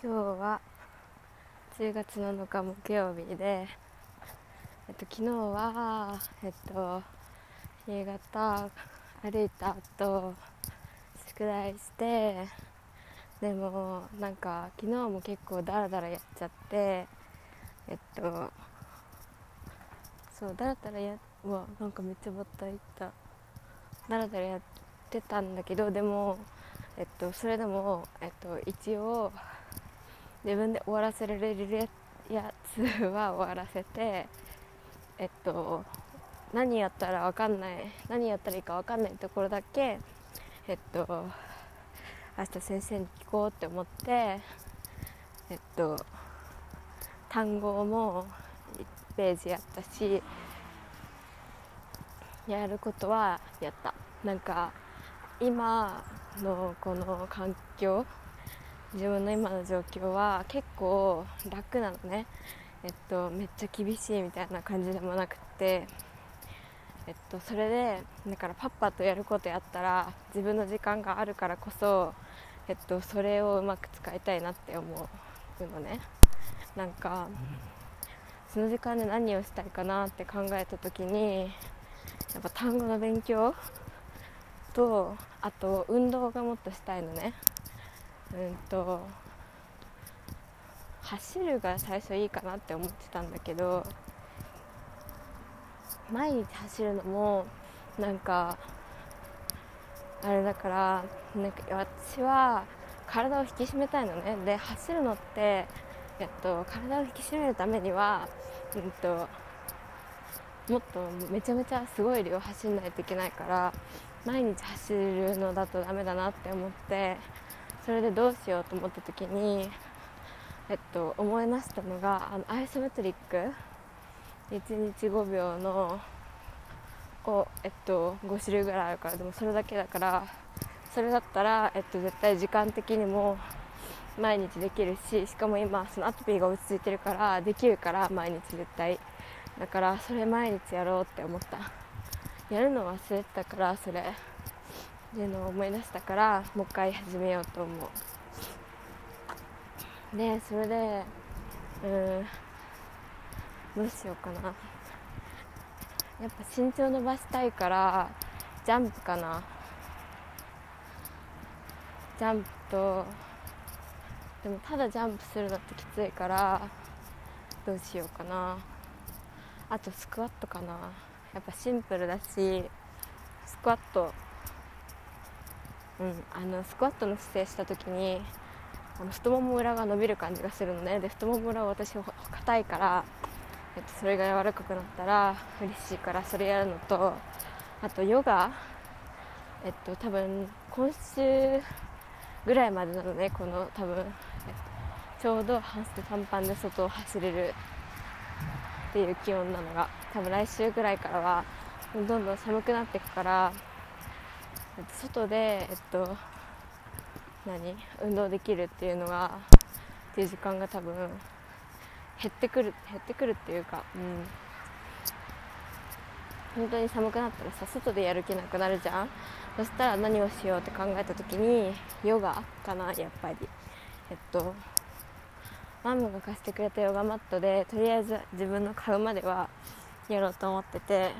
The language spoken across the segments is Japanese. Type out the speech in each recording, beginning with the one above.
今日は10月7日木曜日で、えっと、昨日は、えっと、夕方歩いた後宿題してでもなんか昨日も結構ダラダラやっちゃってえっとそうダラダラやうわなんかめっちゃバッタいった。ダラダラやってたんだけどでもえっとそれでもえっと一応自分で終わらせられるやつは終わらせてえっと何やったら分かんない何やったらいいか分かんないところだけえっと明日先生に聞こうって思ってえっと単語も1ページやったしやることはやった。なんか今のこの環境自分の今の状況は結構楽なのね。えっとめっちゃ厳しいみたいな感じでもなくって。えっとそれでだからパッパとやることやったら自分の時間があるからこそえっとそれをうまく使いたいなって思うのね。なんかその時間で何をしたいかなって考えた時にやっぱ単語の勉強とあと運動がもっとしたいのね。うんと走るが最初いいかなって思ってたんだけど毎日走るのもなんかあれだからなんか私は体を引き締めたいのね。で走るのってえっと体を引き締めるためにはうんともっとめちゃめちゃすごい量走んないといけないから毎日走るのだとダメだなって思ってそれでどうしようと思った時に、えっと、思い出したのがあのアイソメトリック。1日5秒のこう、えっと、5種類ぐらいあるからでもそれだけだからそれだったら、えっと、絶対時間的にも毎日できるししかも今そのアトピーが落ち着いてるからできるから毎日絶対。だからそれ毎日やろうって思った。やるの忘れてたからそれ。っていうのを思い出したからもう一回始めようと思う。でそれでうんどうしようかな。やっぱ身長伸ばしたいからジャンプかな。ジャンプとでもただジャンプするのってきついからどうしようかな。あとスクワットかな。やっぱシンプルだしスクワットうん、あのスクワットの姿勢した時にあの太もも裏が伸びる感じがするのね。で太もも裏は私硬いから、えっと、それが柔らかくなったら嬉しいからそれやるのとあとヨガえっと多分今週ぐらいまでなのねこの多分、えっと、ちょうど半袖短パンで外を走れるっていう気温なのが多分来週ぐらいからはどんどん寒くなっていくから外で、えっと、何？運動できるっていうのがっていう時間が多分減ってくる減ってくるっていうか、うん、本当に寒くなったらさ外でやる気なくなるじゃん？そしたら何をしようって考えた時にヨガかなやっぱり。えっとマムが貸してくれたヨガマットでとりあえず自分の買うまではやろうと思ってて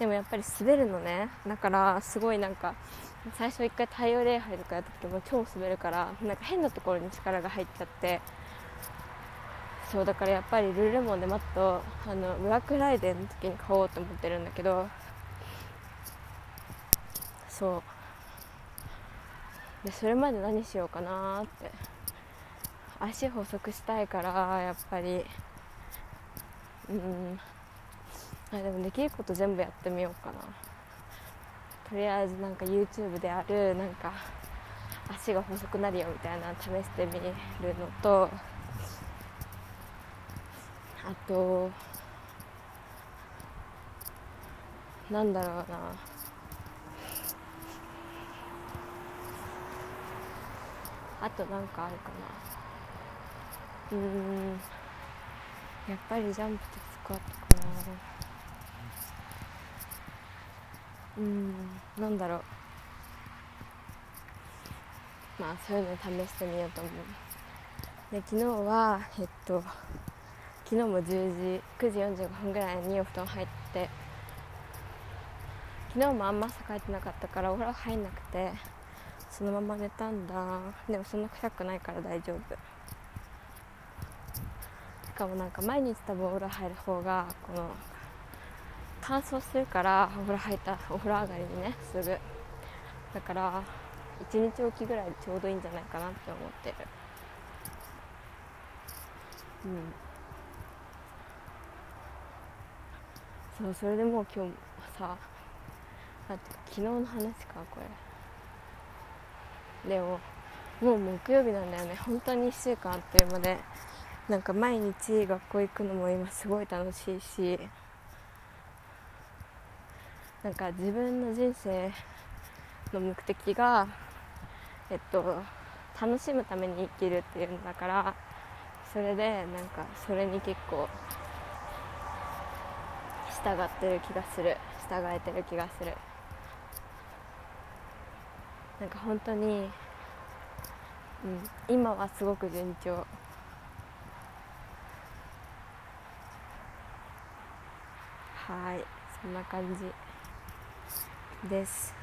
でもやっぱり滑るのね。だからすごいなんか最初一回太陽礼拝とかやった時も超滑るからなんか変なところに力が入っちゃって。そうだからやっぱりルーレモンでマットあのブラックライデーの時に買おうと思ってるんだけど。そう。でそれまで何しようかなって。足細くしたいからやっぱり。うん。あでもできること全部やってみようかな。とりあえずなんか YouTube であるなんか足が細くなるよみたいな試してみるのとあとなんだろうな。あとなんかあるかな。うん。やっぱりジャンプとスクワットかな。うんなんだろう。まあそういうの試してみようと思う。で昨日はえっと昨日も10時9時45分ぐらいにお布団入って昨日もあんま朝帰ってなかったからお風呂入んなくてそのまま寝たんだ。でもそんな臭くないから大丈夫。しかもなんか毎日多分お風呂入る方がこの乾燥するからお風呂入ったお風呂上がりにねすぐ。だから1日おきぐらいちょうどいいんじゃないかなって思ってる。うん。そうそれでもう今日さだって昨日の話かこれ。でももう木曜日なんだよね。本当に1週間あっという間で。なんか毎日学校行くのも今すごい楽しいし。なんか自分の人生の目的がえっと楽しむために生きるっていうんだからそれでなんかそれに結構従ってる気がする。従えてる気がする。なんか本当に、うん、今はすごく順調。はいそんな感じ。です。